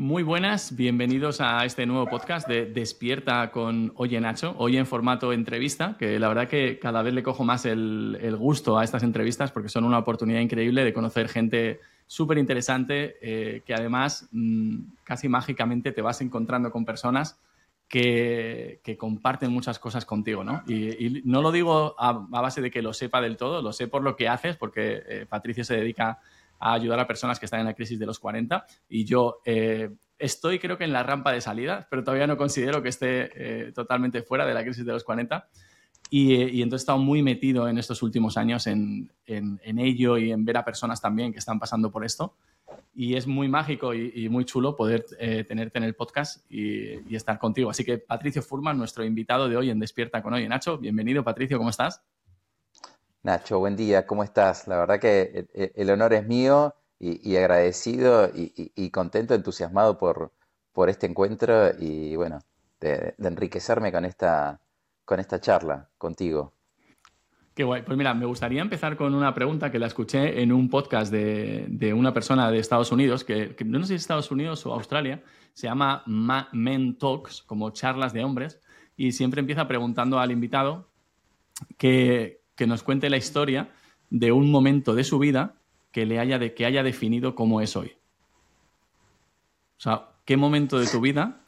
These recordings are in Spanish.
Muy buenas, bienvenidos a este nuevo podcast de Despierta con Oye Nacho, hoy en formato entrevista, que la verdad que cada vez le cojo más el, gusto a estas entrevistas porque son una oportunidad increíble de conocer gente súper interesante eh, que además mm, casi mágicamente te vas encontrando con personas que, comparten muchas cosas contigo, ¿no? Y, no lo digo a, base de que lo sepa del todo, lo sé por lo que haces, porque eh, Patricio se dedica a ayudar a personas que están en la crisis de los 40 y yo eh, estoy creo que en la rampa de salida, pero todavía no considero que esté eh, totalmente fuera de la crisis de los 40 y, y, entonces he estado muy metido en estos últimos años en, en, ello y en ver a personas también que están pasando por esto y es muy mágico y, muy chulo poder eh, tenerte en el podcast y, y, estar contigo. Así que Patricio Furman, nuestro invitado de hoy en Despierta con Hoy. Nacho, bienvenido Patricio, ¿cómo estás? Nacho, buen día, ¿cómo estás? La verdad que el honor es mío y, agradecido y, contento, entusiasmado por, por este encuentro y bueno, de, enriquecerme con esta, con esta charla contigo. Qué guay. Pues mira, me gustaría empezar con una pregunta que la escuché en un podcast de, una persona de Estados Unidos, que, no sé si es Estados Unidos o Australia, se llama Men Talks, como charlas de hombres, y siempre empieza preguntando al invitado que, que nos cuente la historia de un momento de su vida que le haya, de, que haya definido cómo es hoy. O sea, ¿qué momento de tu vida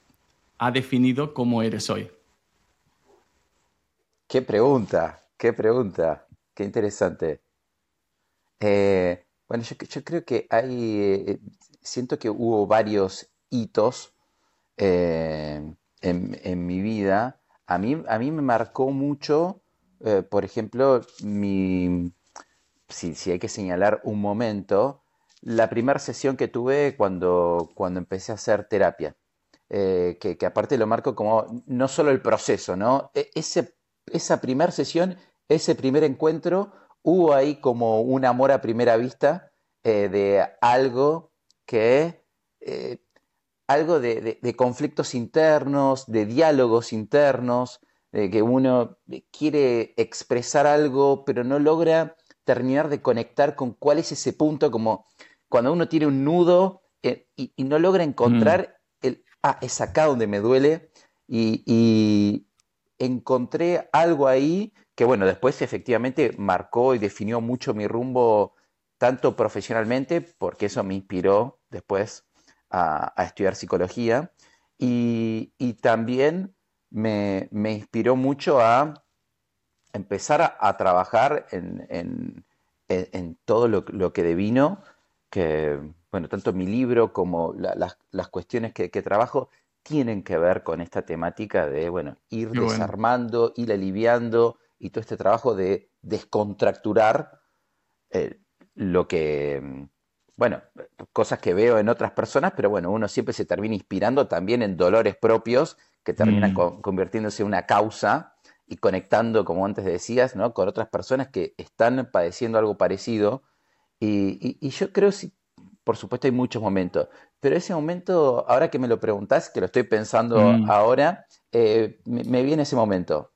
ha definido cómo eres hoy? Qué pregunta, qué pregunta, qué interesante. Eh, bueno, yo, creo que hay, eh, siento que hubo varios hitos eh, en, mi vida. A mí, a mí me marcó mucho eh, por ejemplo, mi, si, hay que señalar un momento, la primera sesión que tuve cuando, cuando empecé a hacer terapia, eh, que, aparte lo marco como no solo el proceso, ¿no? E, esa primera sesión, ese primer encuentro, hubo ahí como un amor a primera vista eh, de algo que algo de, conflictos internos, de diálogos internos, de que uno quiere expresar algo, pero no logra terminar de conectar con cuál es ese punto, como cuando uno tiene un nudo eh, y, no logra encontrar mm. el, ah, es acá donde me duele, y, encontré algo ahí que, bueno, después efectivamente marcó y definió mucho mi rumbo, tanto profesionalmente, porque eso me inspiró después a, estudiar psicología, y, y también me, inspiró mucho a empezar a, trabajar en, todo lo, que devino, que, bueno, tanto mi libro como las, cuestiones que, trabajo tienen que ver con esta temática de, bueno, ir desarmando, ir aliviando y todo este trabajo de descontracturar eh, lo que, bueno, cosas que veo en otras personas, pero bueno, uno siempre se termina inspirando también en dolores propios que terminan mm. convirtiéndose en una causa y conectando, como antes decías, ¿no? con otras personas que están padeciendo algo parecido. Y, yo creo, si, por supuesto, hay muchos momentos, pero ese momento, ahora que me lo preguntás, que lo estoy pensando mm. ahora, eh, me, viene ese momento.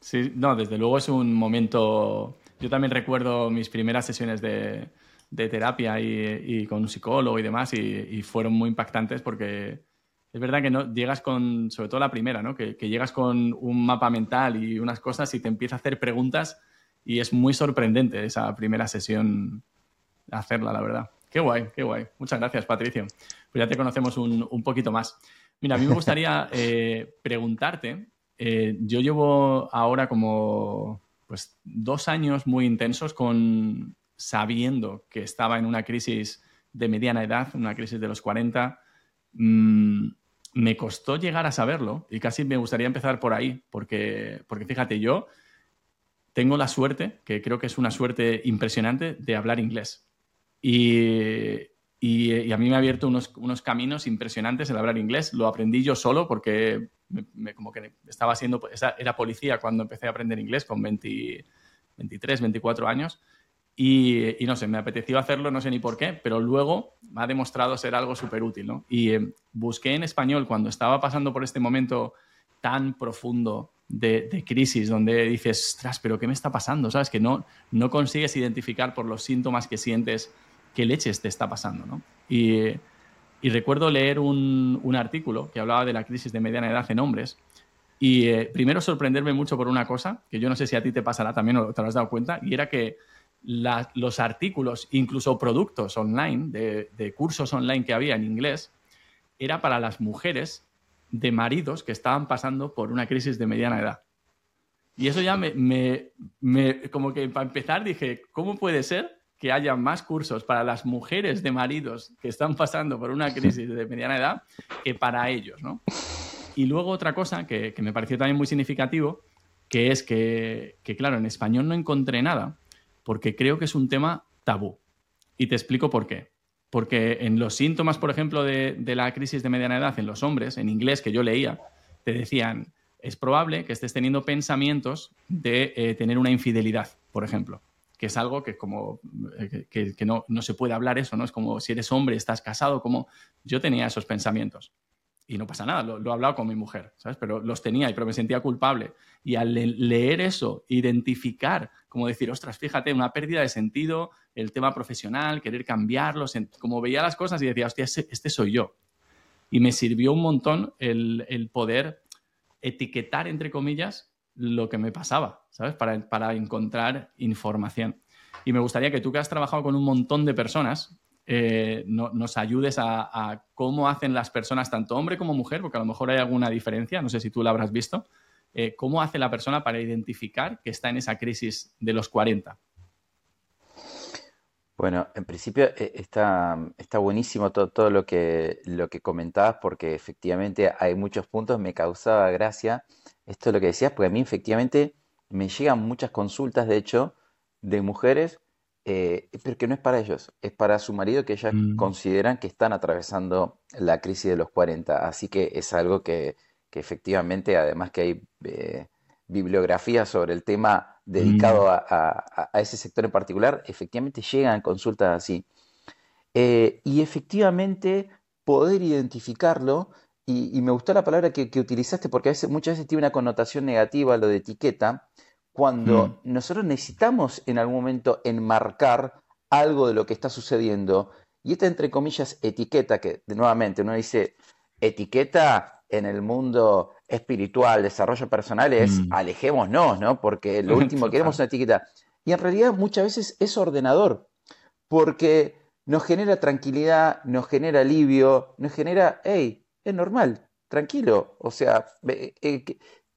Sí, no, desde luego es un momento. Yo también recuerdo mis primeras sesiones de, terapia y, con un psicólogo y demás, y fueron muy impactantes porque es verdad que no llegas con, sobre todo la primera, ¿no? Que, llegas con un mapa mental y unas cosas y te empieza a hacer preguntas y es muy sorprendente esa primera sesión hacerla, la verdad. Qué guay, qué guay. Muchas gracias, Patricio. Pues ya te conocemos un, poquito más. Mira, a mí me gustaría eh, preguntarte, eh, yo llevo ahora como pues, dos años muy intensos con sabiendo que estaba en una crisis de mediana edad, una crisis de los 40, Mm, me costó llegar a saberlo y casi me gustaría empezar por ahí, porque, porque fíjate, yo tengo la suerte, que creo que es una suerte impresionante, de hablar inglés. Y, y, a mí me ha abierto unos, unos, caminos impresionantes el hablar inglés. Lo aprendí yo solo porque como que estaba siendo, era policía cuando empecé a aprender inglés con 23, 24 años. Y, no sé, me apeteció hacerlo, no sé ni por qué, pero luego me ha demostrado ser algo súper útil, ¿no? Y eh, busqué en español cuando estaba pasando por este momento tan profundo de, crisis, donde dices, ostras, pero ¿qué me está pasando? ¿Sabes? Que no, no consigues identificar por los síntomas que sientes qué leches te está pasando, ¿no? Y, Y recuerdo leer un, un, artículo que hablaba de la crisis de mediana edad en hombres. Y eh, primero sorprenderme mucho por una cosa, que yo no sé si a ti te pasará también te lo has dado cuenta, y era que los artículos, incluso productos online, de, cursos online que había en inglés, era para las mujeres de maridos que estaban pasando por una crisis de mediana edad. Y eso ya me, me, me como que para empezar dije, ¿cómo puede ser que haya más cursos para las mujeres de maridos que están pasando por una crisis de mediana edad que para ellos, ¿no? Y luego otra cosa que, que me pareció también muy significativo, que es que, que, claro, en español no encontré nada, porque creo que es un tema tabú. Y te explico por qué. Porque en los síntomas, por ejemplo, de, la crisis de mediana edad en los hombres, en inglés que yo leía, te decían, es probable que estés teniendo pensamientos de eh, tener una infidelidad, por ejemplo que es algo que como eh, que, que no, no, se puede hablar eso, ¿no? Es como si eres hombre, estás casado, como yo tenía esos pensamientos. Y no pasa nada, lo, lo he hablado con mi mujer, ¿sabes? Pero los tenía, pero me sentía culpable. Y al leer eso, identificar, como decir, ostras, fíjate, una pérdida de sentido, el tema profesional, querer cambiarlo, como veía las cosas y decía, hostia, este soy yo. Y me sirvió un montón el, el poder etiquetar, entre comillas, lo que me pasaba, ¿sabes? Para, para, encontrar información. Y me gustaría que tú que has trabajado con un montón de personas, eh, no, nos ayudes a, cómo hacen las personas, tanto hombre como mujer, porque a lo mejor hay alguna diferencia, no sé si tú la habrás visto, eh, cómo hace la persona para identificar que está en esa crisis de los 40. Bueno, en principio eh, está, está buenísimo todo, todo, lo, que, lo que comentabas porque efectivamente hay muchos puntos, me causaba gracia esto es lo que decías, porque a mí efectivamente me llegan muchas consultas, de hecho, de mujeres, eh, pero que no es para ellos, es para su marido que ellas mm. consideran que están atravesando la crisis de los 40. Así que es algo que, que efectivamente, además que hay eh, bibliografía sobre el tema dedicado mm. a, a, a, ese sector en particular, efectivamente llegan consultas así. Eh, y efectivamente poder identificarlo y, y, me gustó la palabra que, que, utilizaste porque a veces, muchas veces tiene una connotación negativa lo de etiqueta, cuando mm. nosotros necesitamos en algún momento enmarcar algo de lo que está sucediendo. Y esta, entre comillas, etiqueta, que nuevamente uno dice, etiqueta en el mundo espiritual, desarrollo personal, es mm. alejémonos, ¿no? Porque lo último que queremos es una etiqueta. Y en realidad muchas veces es ordenador, porque nos genera tranquilidad, nos genera alivio, nos genera, hey, es normal, tranquilo. O sea, eh,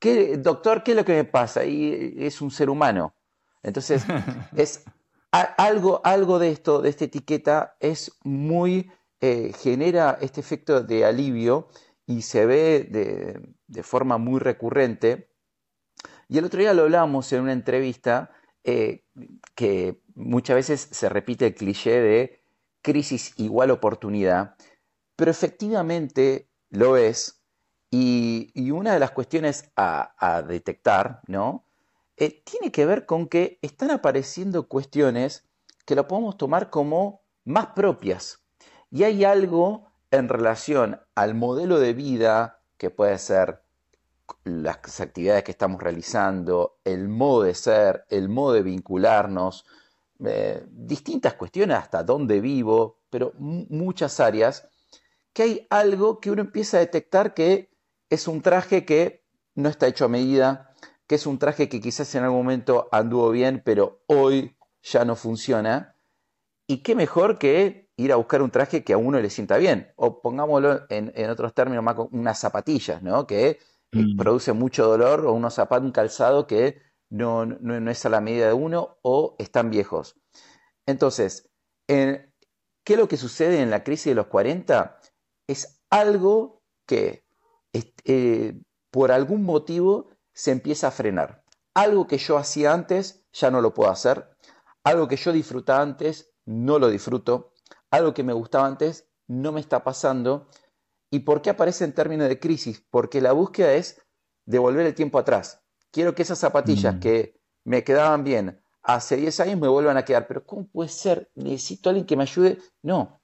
¿qué, doctor, ¿qué es lo que me pasa? Y es un ser humano. Entonces, es algo, algo de esto, de esta etiqueta, es muy, eh, genera este efecto de alivio y se ve de, de, forma muy recurrente. Y el otro día lo hablábamos en una entrevista eh, que muchas veces se repite el cliché de crisis igual oportunidad, pero efectivamente lo es. Y, una de las cuestiones a, detectar, ¿no? Eh, tiene que ver con que están apareciendo cuestiones que lo podemos tomar como más propias. Y hay algo en relación al modelo de vida, que puede ser las actividades que estamos realizando, el modo de ser, el modo de vincularnos, eh, distintas cuestiones, hasta dónde vivo, pero muchas áreas que hay algo que uno empieza a detectar que es un traje que no está hecho a medida, que es un traje que quizás en algún momento anduvo bien, pero hoy ya no funciona. Y qué mejor que ir a buscar un traje que a uno le sienta bien. O pongámoslo en, en otros términos, más unas zapatillas, ¿no? Que eh, mm. produce mucho dolor, o unos zapatos, un calzado que no, no, no, es a la medida de uno o están viejos. Entonces, ¿qué es lo que sucede en la crisis de los 40? es algo que eh, por algún motivo se empieza a frenar. Algo que yo hacía antes ya no lo puedo hacer. Algo que yo disfrutaba antes no lo disfruto. Algo que me gustaba antes no me está pasando. ¿Y por qué aparece en términos de crisis? Porque la búsqueda es devolver el tiempo atrás. Quiero que esas zapatillas mm. que me quedaban bien hace 10 años me vuelvan a quedar. Pero ¿cómo puede ser? Necesito a alguien que me ayude. No,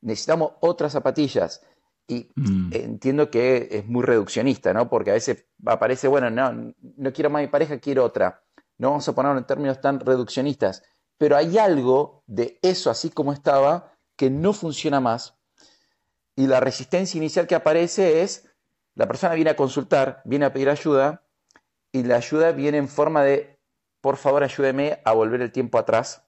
necesitamos otras zapatillas. Y mm. entiendo que es muy reduccionista, ¿no? Porque a veces aparece, bueno, no, no quiero más mi pareja, quiero otra. No vamos a ponerlo en términos tan reduccionistas. Pero hay algo de eso, así como estaba, que no funciona más. Y la resistencia inicial que aparece es, la persona viene a consultar, viene a pedir ayuda, y la ayuda viene en forma de, por favor ayúdeme a volver el tiempo atrás,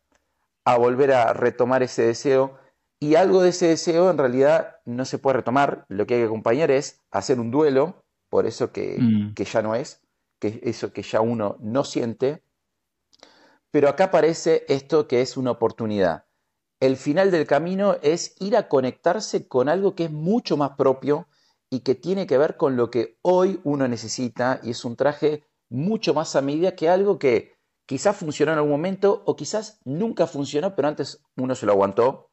a volver a retomar ese deseo, y algo de ese deseo en realidad no se puede retomar, lo que hay que acompañar es hacer un duelo, por eso que, mm. que ya no es, que eso que ya uno no siente, pero acá aparece esto que es una oportunidad. El final del camino es ir a conectarse con algo que es mucho más propio y que tiene que ver con lo que hoy uno necesita y es un traje mucho más a medida que algo que quizás funcionó en algún momento o quizás nunca funcionó, pero antes uno se lo aguantó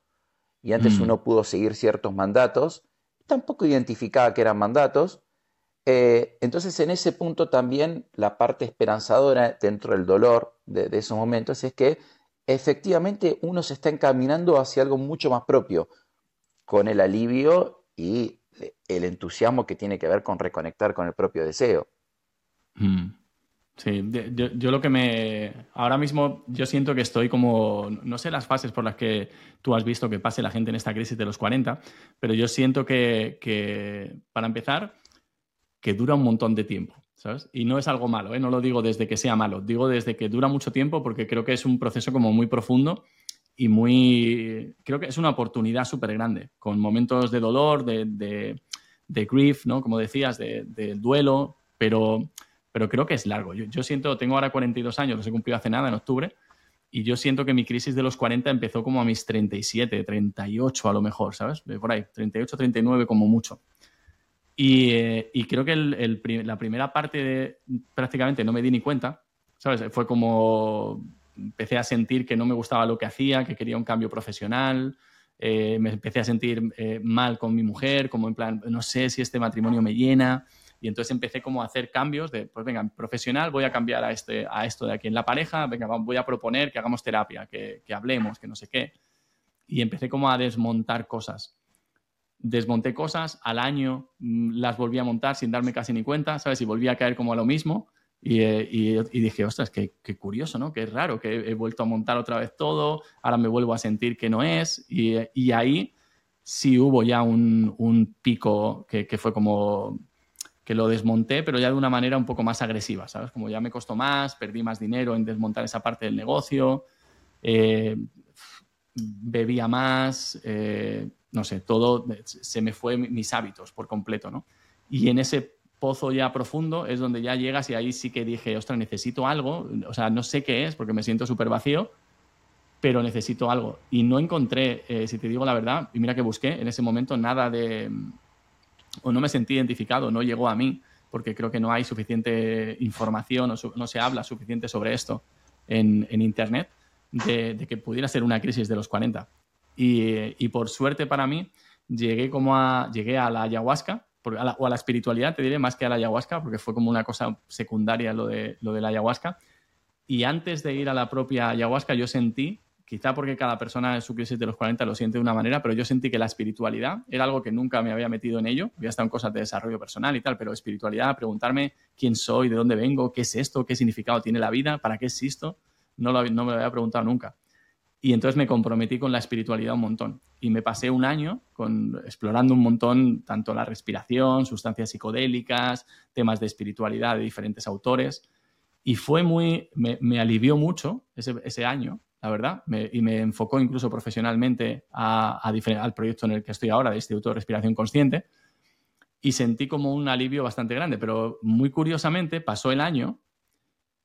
y antes mm. uno pudo seguir ciertos mandatos, tampoco identificaba que eran mandatos. Eh, entonces en ese punto también la parte esperanzadora dentro del dolor de, esos momentos es que efectivamente uno se está encaminando hacia algo mucho más propio, con el alivio y el entusiasmo que tiene que ver con reconectar con el propio deseo. Mm. Sí, yo, lo que me... Ahora mismo yo siento que estoy como... No sé las fases por las que tú has visto que pase la gente en esta crisis de los 40, pero yo siento que, que para empezar, que dura un montón de tiempo. Y no es algo malo, ¿eh? no lo digo desde que sea malo, digo desde que dura mucho tiempo porque creo que es un proceso como muy profundo y muy... Creo que es una oportunidad súper grande, con momentos de dolor, de, grief, ¿no? Como decías, de, duelo, pero, pero creo que es largo. Yo, siento, tengo ahora 42 años, los he cumplido hace nada, en octubre, y yo siento que mi crisis de los 40 empezó como a mis 37, 38 a lo mejor, ¿sabes? Por ahí, 38, 39 como mucho. Eh, y, creo que la primera parte de, prácticamente no me di ni cuenta, ¿sabes? Fue como empecé a sentir que no me gustaba lo que hacía, que quería un cambio profesional, eh, me empecé a sentir eh, mal con mi mujer, como en plan, no sé si este matrimonio me llena. Y entonces empecé como a hacer cambios de, pues venga, profesional, voy a cambiar a, este, a esto de aquí en la pareja, venga, voy a proponer que hagamos terapia, que, que hablemos, que no sé qué. Y empecé como a desmontar cosas desmonté cosas, al año mm, las volví a montar sin darme casi ni cuenta, ¿sabes? Y volví a caer como a lo mismo. Y, eh, dije, ostras, qué, curioso, ¿no? Qué raro, que he vuelto a montar otra vez todo, ahora me vuelvo a sentir que no es. Y, ahí sí hubo ya un, pico que, fue como lo desmonté, pero ya de una manera un poco más agresiva, ¿sabes? Como ya me costó más, perdí más dinero en desmontar esa parte del negocio, eh, bebía más, eh, no sé, todo se me fue mis hábitos por completo, ¿no? Y en ese pozo ya profundo es donde ya llegas y ahí sí que dije, ostras, necesito algo, o sea, no sé qué es porque me siento súper vacío, pero necesito algo. Y no encontré, eh, si te digo la verdad, y mira que busqué en ese momento nada de, o no me sentí identificado, no llegó a mí, porque creo que no hay suficiente información o no se habla suficiente sobre esto en, Internet, de, que pudiera ser una crisis de los 40. Y, por suerte para mí, llegué como a, llegué a la ayahuasca, o a la espiritualidad, te diré, más que a la ayahuasca, porque fue como una cosa secundaria lo de, lo de la ayahuasca. Y antes de ir a la propia ayahuasca, yo sentí, quizá porque cada persona en su crisis de los 40 lo siente de una manera, pero yo sentí que la espiritualidad era algo que nunca me había metido en ello. Había estado en cosas de desarrollo personal y tal, pero espiritualidad, preguntarme quién soy, de dónde vengo, qué es esto, qué significado tiene la vida, para qué existo, no, me lo había preguntado nunca. Y entonces me comprometí con la espiritualidad un montón. Y me pasé un año con, explorando un montón tanto la respiración, sustancias psicodélicas, temas de espiritualidad de diferentes autores. Y fue muy, me, alivió mucho ese, año, la verdad, y me enfocó incluso profesionalmente a, al proyecto en el que estoy ahora, de Instituto de Respiración Consciente. Y sentí como un alivio bastante grande, pero muy curiosamente pasó el año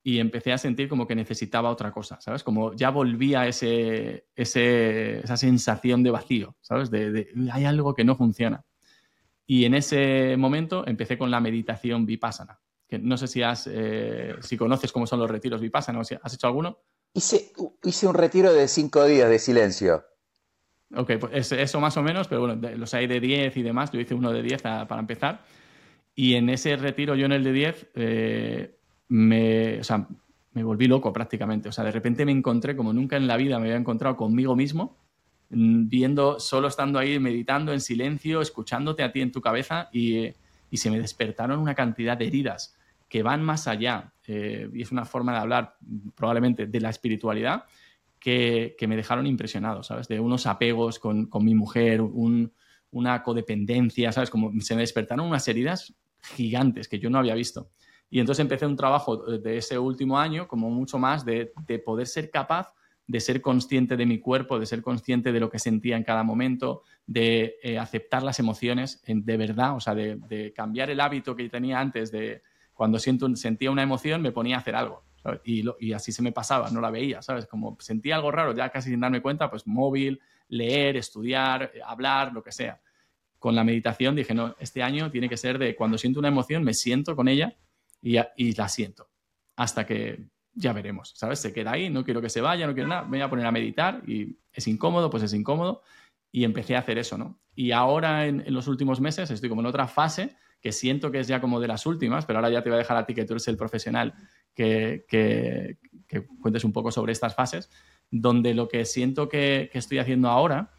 y empecé a sentir como que necesitaba otra cosa, ¿sabes? Como ya volvía ese, ese, esa sensación de vacío, ¿sabes? De, hay algo que no funciona. Y en ese momento empecé con la meditación vipassana, que no sé si, has, eh, si conoces cómo son los retiros vipassana, ¿has hecho alguno? Hice, un retiro de cinco días de silencio. Ok, pues eso más o menos, pero bueno, los hay de 10 y demás, yo hice uno de 10 para empezar. Y en ese retiro, yo en el de 10, me, o sea, me volví loco prácticamente. O sea, de repente me encontré como nunca en la vida me había encontrado conmigo mismo, mm, viendo, solo estando ahí, meditando en silencio, escuchándote a ti en tu cabeza y, y se me despertaron una cantidad de heridas que van más allá, eh, y es una forma de hablar probablemente de la espiritualidad, que, que me dejaron impresionado, ¿sabes? De unos apegos con, con mi mujer, un, una codependencia, ¿sabes? Como se me despertaron unas heridas gigantes que yo no había visto. Y entonces empecé un trabajo de ese último año, como mucho más, de, de poder ser capaz de ser consciente de mi cuerpo, de ser consciente de lo que sentía en cada momento, de eh, aceptar las emociones de verdad, o sea, de, cambiar el hábito que tenía antes de cuando siento, sentía una emoción me ponía a hacer algo. Y, y, así se me pasaba, no la veía, ¿sabes? Como sentía algo raro, ya casi sin darme cuenta, pues móvil, leer, estudiar, hablar, lo que sea. Con la meditación dije, no, este año tiene que ser de cuando siento una emoción, me siento con ella y, y la siento. Hasta que ya veremos, ¿sabes? Se queda ahí, no quiero que se vaya, no quiero nada, me voy a poner a meditar y es incómodo, pues es incómodo. Y empecé a hacer eso, ¿no? Y ahora en, los últimos meses estoy como en otra fase que siento que es ya como de las últimas, pero ahora ya te voy a dejar a ti que tú eres el profesional que, que, cuentes un poco sobre estas fases, donde lo que siento que, que estoy haciendo ahora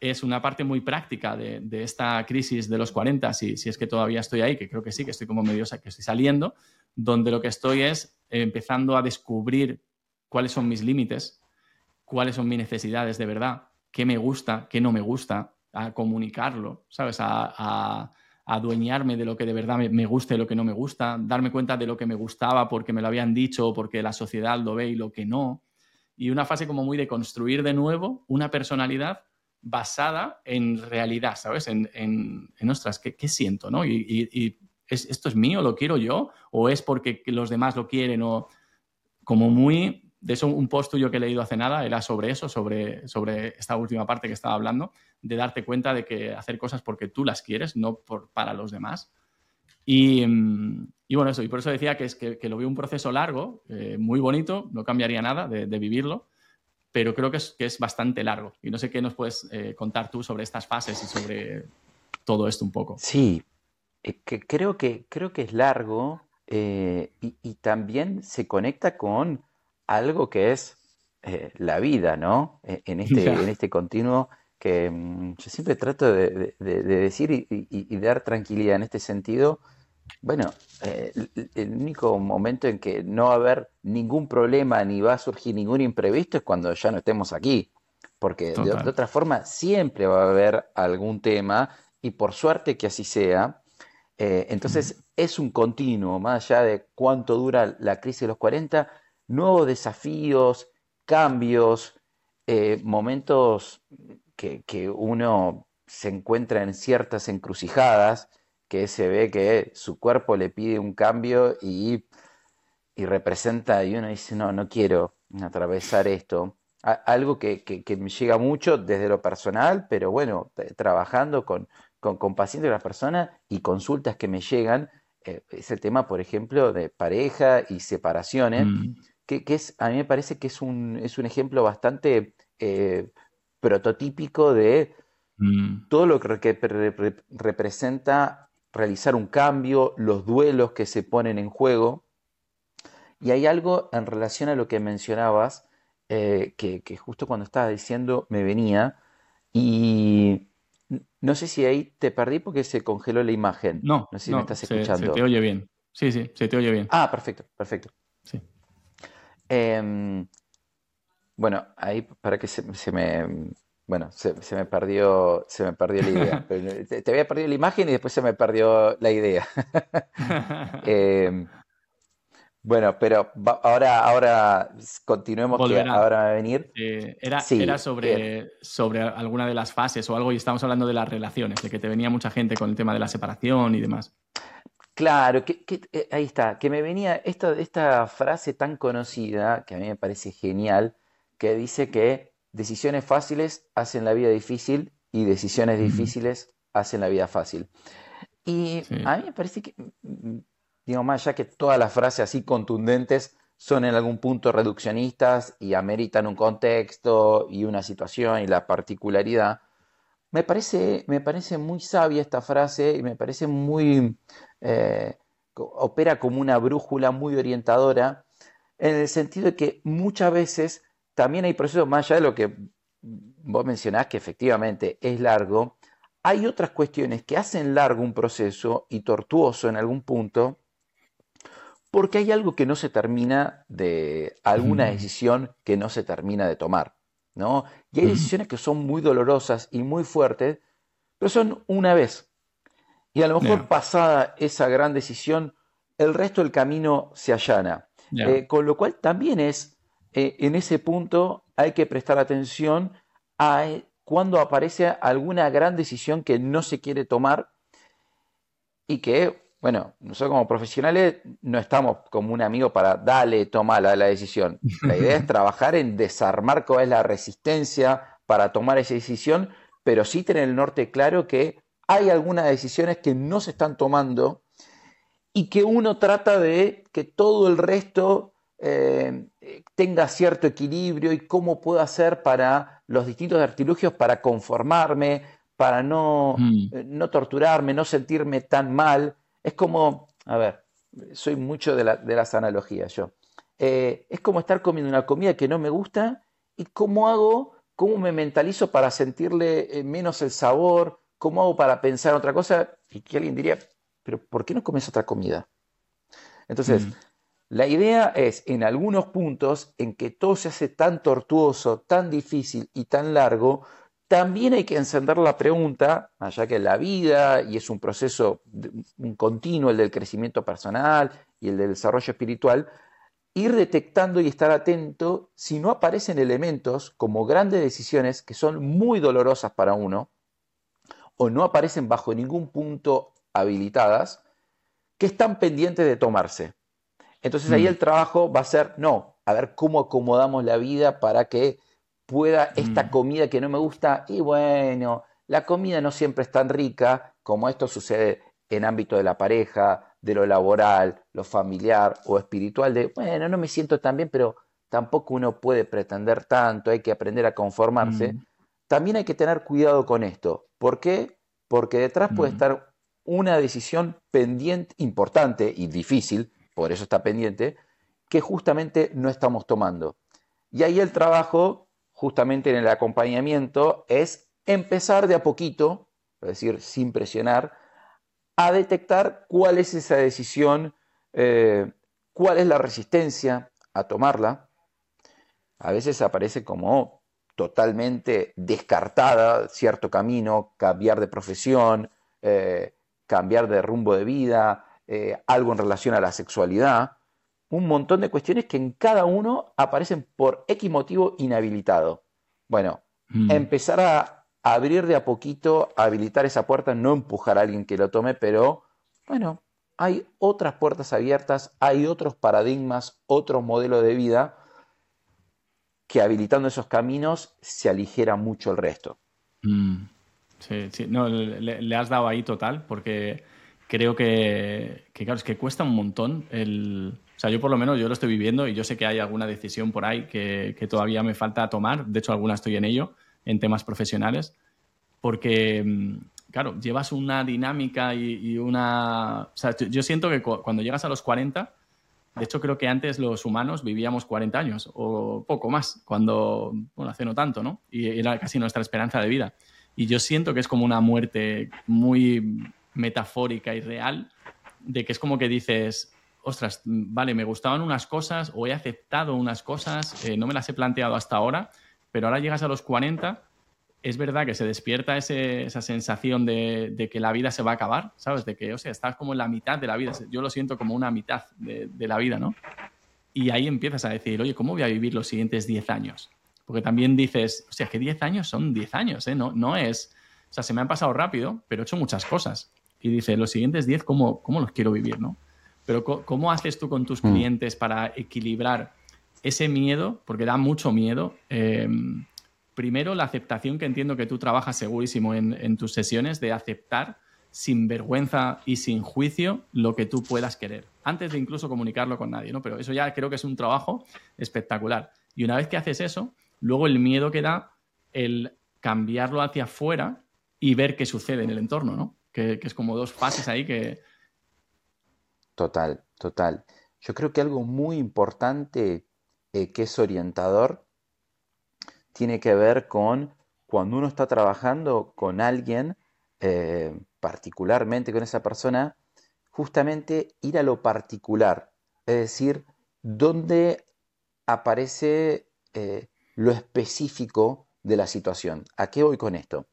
es una parte muy práctica de, esta crisis de los 40, si, si es que todavía estoy ahí, que creo que sí, que estoy como medio, que estoy saliendo, donde lo que estoy es empezando a descubrir cuáles son mis límites, cuáles son mis necesidades de verdad, qué me gusta, qué no me gusta, a comunicarlo, ¿sabes? A, adueñarme de lo que de verdad me, gusta y lo que no me gusta, darme cuenta de lo que me gustaba porque me lo habían dicho porque la sociedad lo ve y lo que no. Y una fase como muy de construir de nuevo una personalidad basada en realidad, ¿sabes? En, en, en ostras, ¿qué, siento? ¿no? y ¿esto es mío? ¿Lo quiero yo? ¿O es porque los demás lo quieren? O como muy... De eso un post tuyo que he leído hace nada era sobre eso, sobre, sobre esta última parte que estaba hablando, de darte cuenta de que hacer cosas porque tú las quieres, no por, para los demás. Y, y, bueno, eso, y por eso decía que, es, que, lo veo un proceso largo, eh, muy bonito, no cambiaría nada de, vivirlo, pero creo que es, que es, bastante largo. Y no sé qué nos puedes eh, contar tú sobre estas fases y sobre todo esto un poco. Sí, eh, que creo que, creo que es largo y, también se conecta con algo que es eh, la vida, ¿no? En este, en este continuo que mm, yo siempre trato de, decir y, dar tranquilidad en este sentido. Bueno, el, único momento en que no va a haber ningún problema ni va a surgir ningún imprevisto es cuando ya no estemos aquí. Porque de, otra forma siempre va a haber algún tema y por suerte que así sea, eh, entonces es un continuo, más allá de cuánto dura la crisis de los 40, nuevos desafíos, cambios, eh, momentos que, uno se encuentra en ciertas encrucijadas, que se ve que su cuerpo le pide un cambio y, representa, y uno dice, no, no quiero atravesar esto. algo que, que, me llega mucho desde lo personal, pero bueno, trabajando con, con, pacientes de las personas y consultas que me llegan, eh, es el tema, por ejemplo, de pareja y separaciones, mm. Que, es, a mí me parece que es un, es un ejemplo bastante eh, prototípico de mm. todo lo que representa realizar un cambio, los duelos que se ponen en juego. Y hay algo en relación a lo que mencionabas, eh, que, que, justo cuando estaba diciendo me venía, y no sé si ahí te perdí porque se congeló la imagen. No, no sé si me estás escuchando. Se te oye bien. Sí, sí, se te oye bien. Ah, perfecto, perfecto. Em, bueno, ahí para que se, me. Bueno, se, me perdió, se me perdió la idea. te, te, había perdido la imagen y después se me perdió la idea. eh, bueno, pero ahora, ahora continuemos que ahora va a venir. Eh, era, era sobre, sobre alguna de las fases o algo y estamos hablando de las relaciones, de que te venía mucha gente con el tema de la separación y demás. Claro, que, eh, ahí está, que me venía esta, esta frase tan conocida, que a mí me parece genial, que dice que decisiones fáciles hacen la vida difícil y decisiones difíciles hacen la vida fácil. Y a mí me parece que digo, más allá que todas las frases así contundentes son en algún punto reduccionistas y ameritan un contexto y una situación y la particularidad, me parece, me parece muy sabia esta frase y me parece muy... Eh, opera como una brújula muy orientadora en el sentido de que muchas veces también hay procesos más allá de lo que vos mencionás, que efectivamente es largo, hay otras cuestiones que hacen largo un proceso y tortuoso en algún punto, porque hay algo que no se termina de, alguna decisión que no se termina de tomar, ¿no? Y hay decisiones que son muy dolorosas y muy fuertes, pero son una vez. Y a lo mejor pasada esa gran decisión, el resto del camino se allana. Eh, con lo cual también es, eh, en ese punto hay que prestar atención a eh, cuando aparece alguna gran decisión que no se quiere tomar y que, bueno, nosotros como profesionales no estamos como un amigo para dale, toma la, la decisión. La idea es trabajar en desarmar cuál es la resistencia para tomar esa decisión, pero sí tener el norte claro que hay algunas decisiones que no se están tomando y que uno trata de que todo el resto eh, tenga cierto equilibrio y cómo puedo hacer para los distintos artilugios para conformarme, para no, mm. eh, no torturarme, no sentirme tan mal. Es como, a ver, soy mucho de, las analogías yo. Eh, es como estar comiendo una comida que no me gusta y cómo hago, cómo me mentalizo para sentirle menos el sabor, cómo hago para pensar otra cosa y que alguien diría, pero ¿por qué no comes otra comida? Entonces, mm. la idea es en algunos puntos en que todo se hace tan tortuoso, tan difícil y tan largo, también hay que encender la pregunta, allá que la vida, y es un proceso un continuo el del crecimiento personal y el del desarrollo espiritual, ir detectando y estar atento si no aparecen elementos como grandes decisiones que son muy dolorosas para uno, o no aparecen bajo ningún punto habilitadas que están pendientes de tomarse. Entonces ahí mm. el trabajo va a ser, no, a ver cómo acomodamos la vida para que pueda esta mm. comida que no me gusta, y bueno, la comida no siempre es tan rica como esto sucede en ámbito de la pareja, de lo laboral, lo familiar o espiritual, de, bueno, no me siento tan bien, pero tampoco uno puede pretender tanto, hay que aprender a conformarse. Mm. También hay que tener cuidado con esto. ¿Por qué? Porque detrás puede estar una decisión pendiente, importante y difícil, por eso está pendiente, que justamente no estamos tomando. Y ahí el trabajo, justamente en el acompañamiento, es empezar de a poquito, es decir, sin presionar, a detectar cuál es esa decisión, eh, cuál es la resistencia a tomarla. A veces aparece como totalmente descartada cierto camino, cambiar de profesión, eh, cambiar de rumbo de vida, eh, algo en relación a la sexualidad, un montón de cuestiones que en cada uno aparecen por X motivo inhabilitado. Bueno, mm. empezar a abrir de a poquito, a habilitar esa puerta, no empujar a alguien que lo tome, pero bueno, hay otras puertas abiertas, hay otros paradigmas, otros modelos de vida que habilitando esos caminos se aligera mucho el resto. Mm. Sí, sí, no, le, has dado ahí total, porque creo que, claro, es que cuesta un montón el... O sea, yo por lo menos yo lo estoy viviendo y yo sé que hay alguna decisión por ahí que, todavía me falta tomar, de hecho alguna estoy en ello, en temas profesionales, porque, mm, claro, llevas una dinámica y, una... O sea, yo siento que cuando llegas a los 40, de hecho creo que antes los humanos vivíamos 40 años o poco más, cuando, bueno, hace no tanto, ¿no? Y era casi nuestra esperanza de vida. Y yo siento que es como una muerte muy metafórica y real, de que es como que dices, ostras, vale, me gustaban unas cosas o he aceptado unas cosas, eh, no me las he planteado hasta ahora, pero ahora llegas a los 40, es verdad que se despierta esa sensación de, que la vida se va a acabar, ¿sabes? De que, o sea, estás como en la mitad de la vida, yo lo siento como una mitad de, de la vida, ¿no? Y ahí empiezas a decir, oye, ¿cómo voy a vivir los siguientes 10 años? Porque también dices, o sea, que 10 años son 10 años, ¿eh? No, no es. O sea, se me han pasado rápido, pero he hecho muchas cosas. Y dices, los siguientes 10, ¿cómo, ¿cómo los quiero vivir, no? Pero ¿cómo haces tú con tus mm. clientes para equilibrar ese miedo? Porque da mucho miedo. Em, primero, la aceptación que entiendo que tú trabajas segurísimo en, en tus sesiones, de aceptar sin vergüenza y sin juicio lo que tú puedas querer, antes de incluso comunicarlo con nadie, ¿no? Pero eso ya creo que es un trabajo espectacular. Y una vez que haces eso, Luego el miedo que da el cambiarlo hacia afuera y ver qué sucede en el entorno, ¿no? Que, es como dos fases ahí que... Total, total. Yo creo que algo muy importante eh, que es orientador tiene que ver con cuando uno está trabajando con alguien, eh, particularmente con esa persona, justamente ir a lo particular, es decir, dónde aparece eh, lo específico de la situación. ¿A qué voy con esto?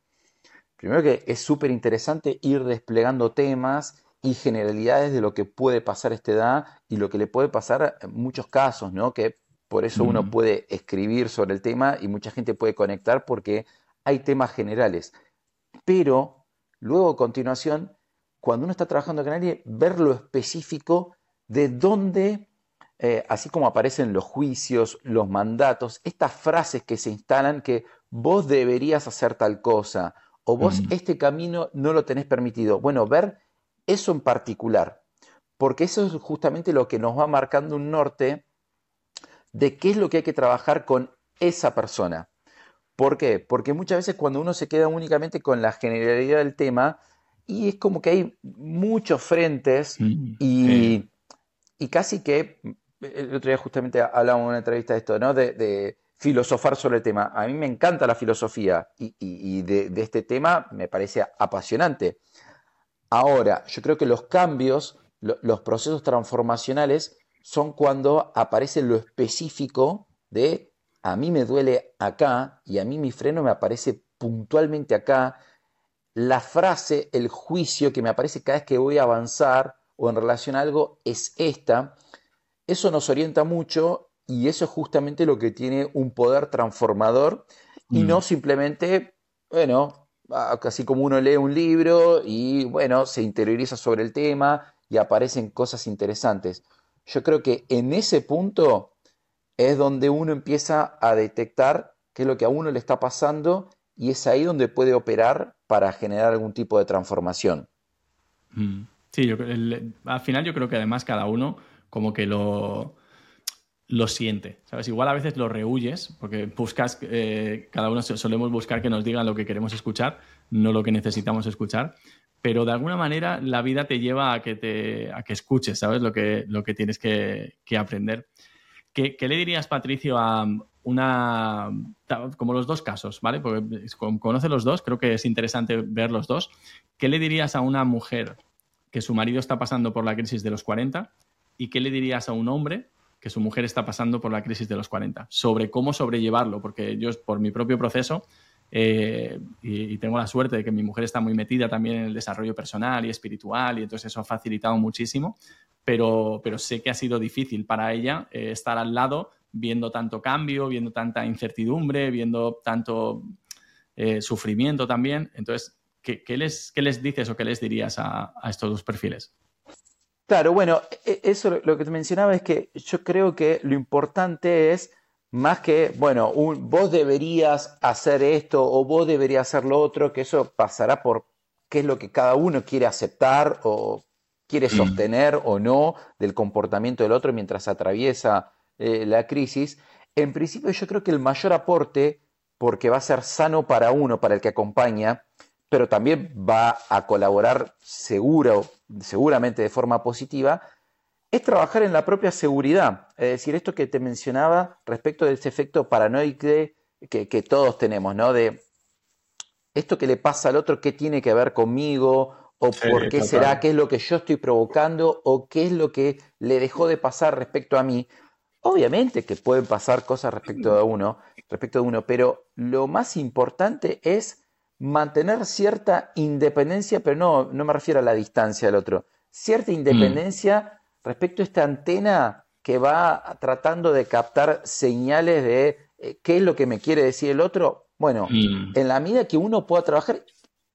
primero que es súper interesante ir desplegando temas y generalidades de lo que puede pasar a esta edad y lo que le puede pasar en muchos casos, ¿no? Que por eso uno puede escribir sobre el tema y mucha gente puede conectar porque hay temas generales. Pero luego, a continuación, cuando uno está trabajando con alguien, ver lo específico de dónde, eh, así como aparecen los juicios, los mandatos, estas frases que se instalan que vos deberías hacer tal cosa o vos este camino no lo tenés permitido. Bueno, ver eso en particular, porque eso es justamente lo que nos va marcando un norte de qué es lo que hay que trabajar con esa persona. ¿Por qué? Porque muchas veces cuando uno se queda únicamente con la generalidad del tema, y es como que hay muchos frentes mm, y, casi que, el otro día justamente hablábamos en una entrevista de esto, ¿no? De, filosofar sobre el tema. A mí me encanta la filosofía y, de, este tema me parece apasionante. Ahora, yo creo que los cambios, los procesos transformacionales son cuando aparece lo específico de a mí me duele acá y a mí mi freno me aparece puntualmente acá. La frase, el juicio que me aparece cada vez que voy a avanzar o en relación a algo es esta. Eso nos orienta mucho y eso es justamente lo que tiene un poder transformador y no mm. simplemente, bueno, así como uno lee un libro y bueno, se interioriza sobre el tema y aparecen cosas interesantes. Yo creo que en ese punto es donde uno empieza a detectar qué es lo que a uno le está pasando y es ahí donde puede operar para generar algún tipo de transformación. Mm. Sí, al final yo creo que además cada uno como que lo, lo siente, ¿sabes? Igual a veces lo rehuyes, porque buscas, eh, cada uno solemos buscar que nos digan lo que queremos escuchar, no lo que necesitamos escuchar, pero de alguna manera la vida te lleva a que, te, a que escuches, ¿sabes? Lo que, lo que tienes que, aprender. ¿Qué, le dirías, Patricio, a una... como los dos casos, ¿vale? Porque conoce los dos, creo que es interesante ver los dos. ¿Qué le dirías a una mujer que su marido está pasando por la crisis de los 40? ¿Y qué le dirías a un hombre que su mujer está pasando por la crisis de los 40? Sobre cómo sobrellevarlo, porque yo, por mi propio proceso, eh, y, tengo la suerte de que mi mujer está muy metida también en el desarrollo personal y espiritual y entonces eso ha facilitado muchísimo, pero, pero sé que ha sido difícil para ella eh, estar al lado viendo tanto cambio, viendo tanta incertidumbre, viendo tanto eh, sufrimiento también. Entonces, ¿qué, les, ¿qué, les, dices o qué les dirías a estos dos perfiles? Claro, bueno, e, eso lo que te mencionaba es que yo creo que lo importante es más que, bueno, vos deberías hacer esto o vos deberías hacer lo otro, que eso pasará por qué es lo que cada uno quiere aceptar o quiere mm. sostener o no del comportamiento del otro mientras atraviesa eh, la crisis. En principio yo creo que el mayor aporte, porque va a ser sano para uno, para el que acompaña, pero también va a colaborar seguro, seguramente de forma positiva, es trabajar en la propia seguridad. Es decir, esto que te mencionaba respecto de ese efecto paranoico que, todos tenemos, ¿no? De esto que le pasa al otro, ¿qué tiene que ver conmigo? ¿O por qué será? ¿Qué es lo que yo estoy provocando? ¿O qué es lo que le dejó de pasar respecto a mí? Obviamente que pueden pasar cosas respecto uno, respecto de uno, pero lo más importante es mantener cierta independencia, pero no, no me refiero a la distancia del otro, cierta mm. independencia respecto a esta antena que va tratando de captar señales de eh, qué es lo que me quiere decir el otro, bueno, mm. en la medida que uno pueda trabajar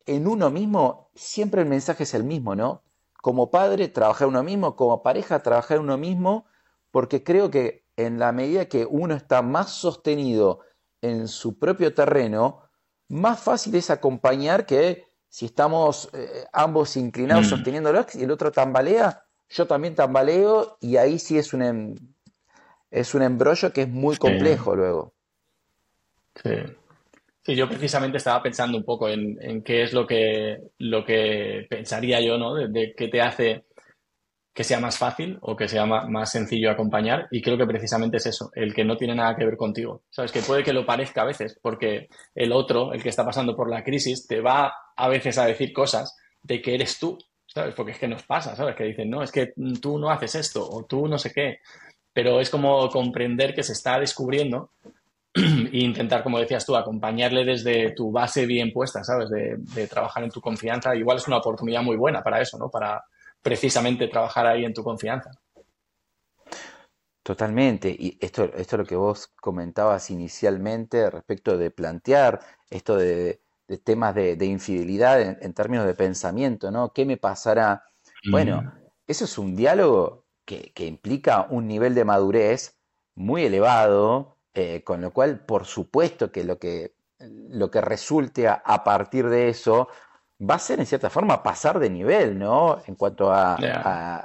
en uno mismo, siempre el mensaje es el mismo, ¿no? Como padre, trabajar uno mismo, como pareja, trabajar uno mismo, porque creo que en la medida que uno está más sostenido en su propio terreno, más fácil es acompañar que si estamos eh, ambos inclinados mm. sosteniéndolo y el otro tambalea, yo también tambaleo y ahí sí es un, em, es un embrollo que es muy complejo luego. Sí. Sí, yo precisamente estaba pensando un poco en, qué es lo que, lo que pensaría yo, ¿no? De, qué te hace que sea más fácil o que sea más, sencillo acompañar. Y creo que precisamente es eso, el que no tiene nada que ver contigo. Sabes que puede que lo parezca a veces, porque el otro, el que está pasando por la crisis, te va a veces a decir cosas de que eres tú ¿sabes? Porque es que nos pasa, ¿sabes? Que dicen, no, es que tú no haces esto o tú no sé qué. Pero es como comprender que se está descubriendo e intentar, como decías tú, acompañarle desde tu base bien puesta, ¿sabes? De, de, trabajar en tu confianza. Igual es una oportunidad muy buena para eso, ¿no? Para precisamente trabajar ahí en tu confianza. Totalmente. Y esto, esto es lo que vos comentabas inicialmente respecto de plantear esto de, temas de, infidelidad en, términos de pensamiento, ¿no? ¿Qué me pasará? Bueno, eso es un diálogo que, implica un nivel de madurez muy elevado, eh, con lo cual, por supuesto que lo que, lo que resulte a, partir de eso va a ser en cierta forma pasar de nivel, ¿no? En cuanto a,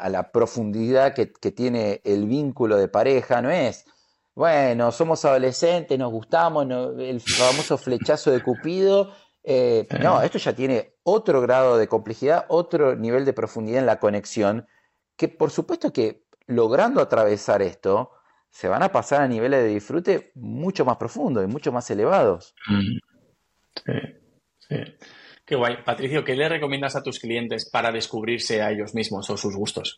la profundidad que, tiene el vínculo de pareja, no es, bueno, somos adolescentes, nos gustamos, el famoso flechazo de Cupido. Eh, no, esto ya tiene otro grado de complejidad, otro nivel de profundidad en la conexión, que por supuesto que logrando atravesar esto, se van a pasar a niveles de disfrute mucho más profundos y mucho más elevados. Mm. Sí, sí. Qué guay. Patricio, ¿qué le recomiendas a tus clientes para descubrirse a ellos mismos o sus gustos?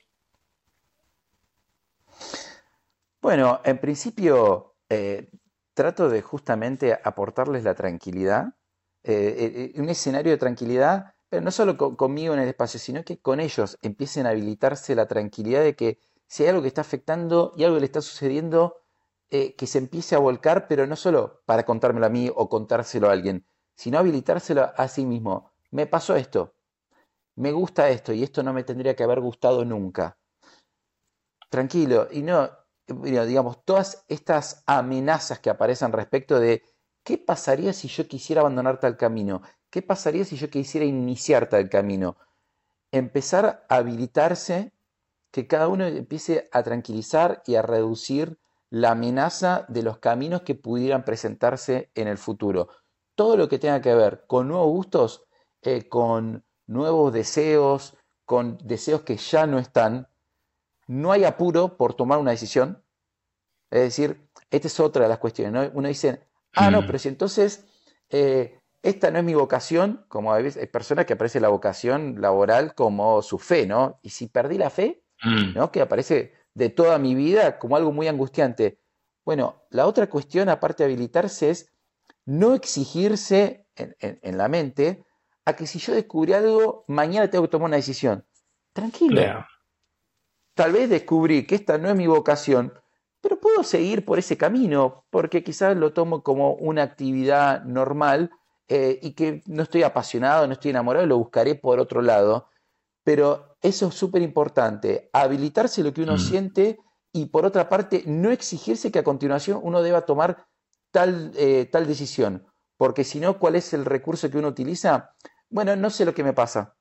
Bueno, en principio eh, trato de justamente aportarles la tranquilidad, eh, eh, un escenario de tranquilidad, pero no solo conmigo en el espacio, sino que con ellos empiecen a habilitarse la tranquilidad de que si hay algo que está afectando y algo que le está sucediendo, que se empiece a volcar, pero no solo para contármelo a mí o contárselo a alguien, sino habilitárselo a sí mismo. Me pasó esto, me gusta esto y esto no me tendría que haber gustado nunca. Tranquilo, y no, digamos, todas estas amenazas que aparecen respecto de qué pasaría si yo quisiera abandonar tal camino, qué pasaría si yo quisiera iniciar tal camino. Empezar a habilitarse, que cada uno empiece a tranquilizar y a reducir la amenaza de los caminos que pudieran presentarse en el futuro todo lo que tenga que ver con nuevos gustos, eh, con nuevos deseos, con deseos que ya no están, no hay apuro por tomar una decisión. Es decir, esta es otra de las cuestiones. Uno dice, ah, no, mm. pero si entonces eh, esta no es mi vocación, como hay, hay personas que aparece la vocación laboral como su fe, ¿no? Y si perdí la fe, mm. ¿no? Que aparece de toda mi vida como algo muy angustiante. Bueno, la otra cuestión, aparte de habilitarse, es no exigirse en, la mente a que si yo descubrí algo, mañana tengo que tomar una decisión. Tranquilo. Tal vez descubrí que esta no es mi vocación, pero puedo seguir por ese camino, porque quizás lo tomo como una actividad normal eh, y que no estoy apasionado, no estoy enamorado, lo buscaré por otro lado. Pero eso es súper importante, habilitarse lo que uno mm. siente y por otra parte no exigirse que a continuación uno deba tomar tal, eh, tal decisión, porque si no, ¿cuál es el recurso que uno utiliza? Bueno, no sé lo que me pasa.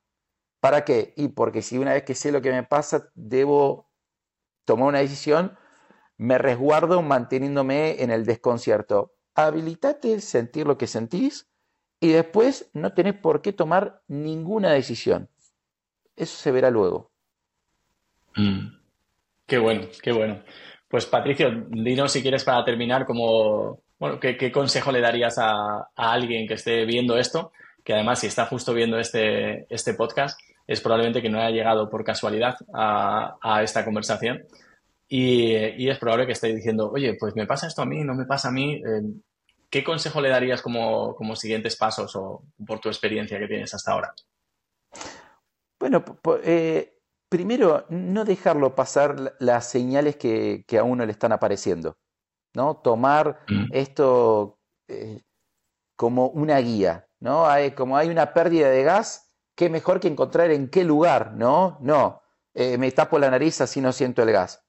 ¿Para qué? Y porque si una vez que sé lo que me pasa, debo tomar una decisión, me resguardo manteniéndome en el desconcierto. Habilitate, sentir lo que sentís y después no tenés por qué tomar ninguna decisión. Eso se verá luego. Mm. Qué bueno, qué bueno. Pues Patricio, dinos si quieres para terminar como bueno, ¿qué, consejo le darías a, alguien que esté viendo esto? Que además, si está justo viendo este, este podcast, es probablemente que no haya llegado por casualidad a, esta conversación. Y, es probable que esté diciendo, oye, pues me pasa esto a mí, no me pasa a mí. Eh, ¿Qué consejo le darías como, siguientes pasos o por tu experiencia que tienes hasta ahora? Bueno, eh, primero, no dejarlo pasar las señales que, que, a uno le están apareciendo. ¿No? Tomar mm. esto eh, como una guía, ¿no? Hay, como hay una pérdida de gas, qué mejor que encontrar en qué lugar, ¿no? No, eh, me tapo la nariz así no siento el gas.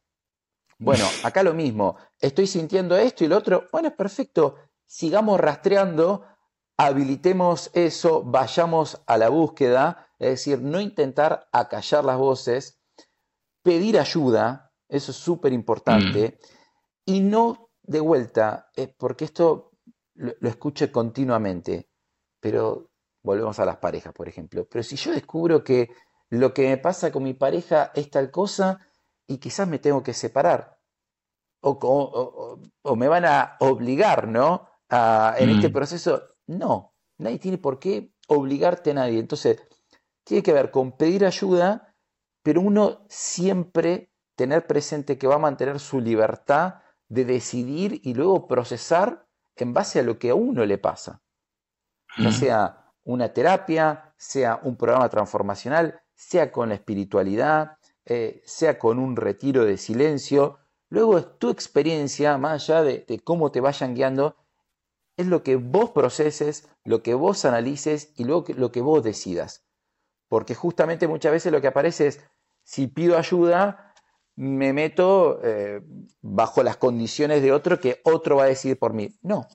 Bueno, acá lo mismo, estoy sintiendo esto y lo otro, bueno, perfecto, sigamos rastreando, habilitemos eso, vayamos a la búsqueda, es decir, no intentar acallar las voces, pedir ayuda, eso es súper importante, mm. y no de vuelta, es porque esto lo, escuché continuamente, pero volvemos a las parejas, por ejemplo. Pero si yo descubro que lo que me pasa con mi pareja es tal cosa y quizás me tengo que separar, o, me van a obligar, ¿no? en este mm. proceso, no, nadie tiene por qué obligarte a nadie. Entonces, tiene que ver con pedir ayuda, pero uno siempre tener presente que va a mantener su libertad de decidir y luego procesar en base a lo que a uno le pasa. Ya sea una terapia, sea un programa transformacional, sea con la espiritualidad, eh, sea con un retiro de silencio. Luego es tu experiencia, más allá de, de cómo te vayan guiando, es lo que vos proceses, lo que vos analices y luego lo que vos decidas. Porque justamente muchas veces lo que aparece es, si pido ayuda, me meto eh, bajo las condiciones de otro que otro va a decidir por mí. No,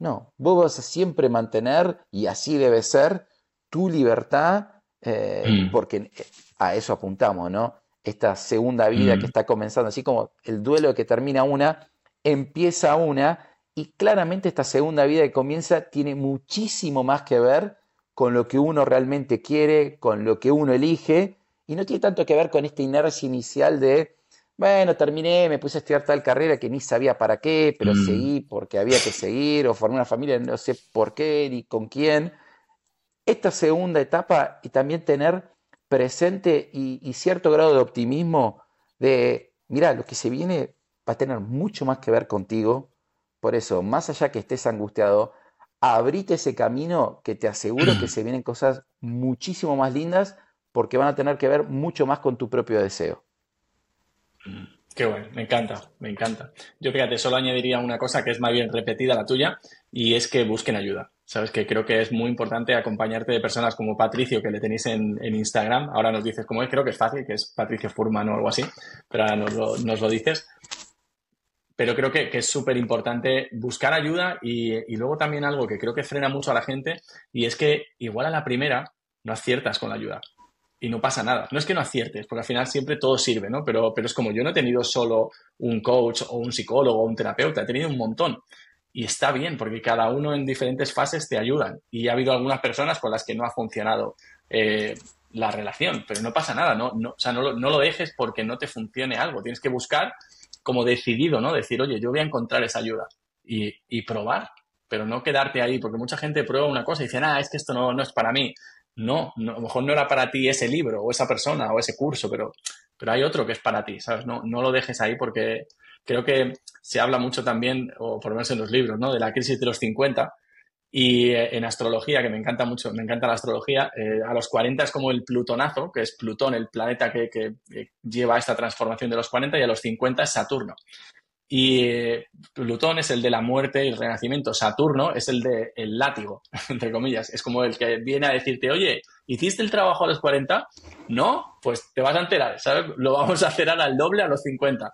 no, vos vas a siempre mantener, y así debe ser, tu libertad, eh, mm. porque a eso apuntamos, ¿no? Esta segunda vida que mm. está comenzando, así como el duelo que termina una, empieza una, y claramente esta segunda vida que comienza tiene muchísimo más que ver con lo que uno realmente quiere, con lo que uno elige, y no tiene tanto que ver con esta inercia inicial de, bueno, terminé, me puse a estudiar tal carrera que ni sabía para qué, pero mm. seguí porque había que seguir, o formé una familia, no sé por qué ni con quién. Esta segunda etapa y también tener presente y, y cierto grado de optimismo de, mira, lo que se viene va a tener mucho más que ver contigo. Por eso, más allá que estés angustiado, abrite ese camino que te aseguro que se vienen cosas muchísimo más lindas porque van a tener que ver mucho más con tu propio deseo. Qué bueno, me encanta, me encanta. Yo fíjate, solo añadiría una cosa que es más bien repetida la tuya y es que busquen ayuda. Sabes que creo que es muy importante acompañarte de personas como Patricio, que le tenéis en, Instagram. Ahora nos dices cómo es, creo que es fácil, que es Patricio Furman o algo así, pero ahora nos lo dices pero creo que, es súper importante buscar ayuda y, luego también algo que creo que frena mucho a la gente y es que igual a la primera no aciertas con la ayuda y no pasa nada. No es que no aciertes, porque al final siempre todo sirve, ¿no? Pero, pero es como yo no he tenido solo un coach o un psicólogo o un terapeuta, he tenido un montón. Y está bien, porque cada uno en diferentes fases te ayudan. Y ha habido algunas personas con las que no ha funcionado eh, la relación, pero no pasa nada, ¿no? no o sea, no, no lo dejes porque no te funcione algo. Tienes que buscar como decidido, ¿no? Decir, oye, yo voy a encontrar esa ayuda y, probar, pero no quedarte ahí, porque mucha gente prueba una cosa y dice, ah, es que esto no, no es para mí. No, a lo mejor no era para ti ese libro o esa persona o ese curso, pero, pero hay otro que es para ti, ¿sabes? No, no lo dejes ahí porque creo que se habla mucho también, o por lo menos en los libros, ¿no? De la crisis de los 50 y eh, en astrología, que me encanta mucho, me encanta la astrología, eh, a los 40 es como el plutonazo, que es Plutón, el planeta que, lleva esta transformación de los 40, y a los 50 es Saturno. Y eh, Plutón es el de la muerte y el renacimiento. Saturno es el de el látigo, entre comillas. Es como el que viene a decirte, oye, ¿hiciste el trabajo a los 40? No, pues te vas a enterar, ¿sabes? Lo vamos a hacer al doble a los 50.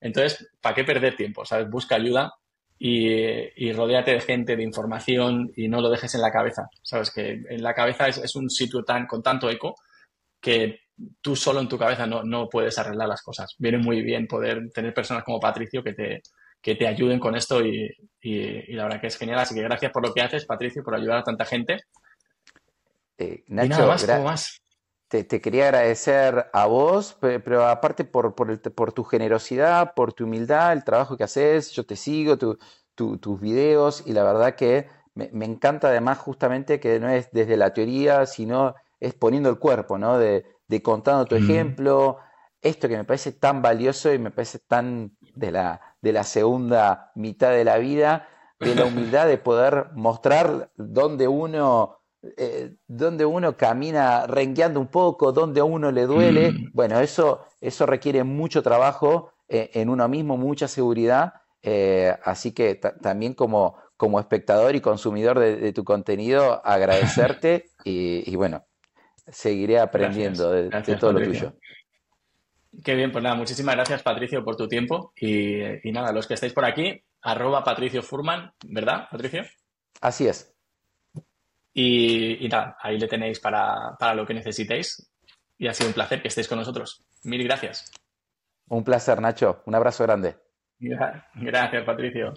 Entonces, ¿para qué perder tiempo? ¿Sabes? Busca ayuda y, y rodéate de gente, de información y no lo dejes en la cabeza. Sabes que en la cabeza es, un sitio tan con tanto eco que tú solo en tu cabeza no, puedes arreglar las cosas. Viene muy bien poder tener personas como Patricio que te, que te ayuden con esto y, la verdad que es genial. Así que gracias por lo que haces, Patricio, por ayudar a tanta gente. Eh, Nacho, más, Te, quería agradecer a vos, pero, aparte por, por, por, tu generosidad, por tu humildad, el trabajo que haces, yo te sigo, tu, tus videos y la verdad que me, encanta además justamente que no es desde la teoría, sino es poniendo el cuerpo, ¿no? De, contando tu ejemplo, esto que me parece tan valioso y me parece tan de la, de la segunda mitad de la vida, de la humildad de poder mostrar dónde uno, eh, uno camina rengueando un poco, dónde a uno le duele. Mm. Bueno, eso, eso requiere mucho trabajo eh, en uno mismo, mucha seguridad eh, así que también como, como espectador y consumidor de, tu contenido, agradecerte y, bueno, seguiré aprendiendo de, todo lo tuyo. Qué bien, pues nada, muchísimas gracias Patricio por tu tiempo y, nada, los que estáis por aquí, arroba Patricio Furman, ¿verdad, Patricio? Así es. Y, nada, ahí le tenéis para, para lo que necesitéis y ha sido un placer que estéis con nosotros. Mil gracias. Un placer, Nacho. Un abrazo grande. Gracias, Patricio.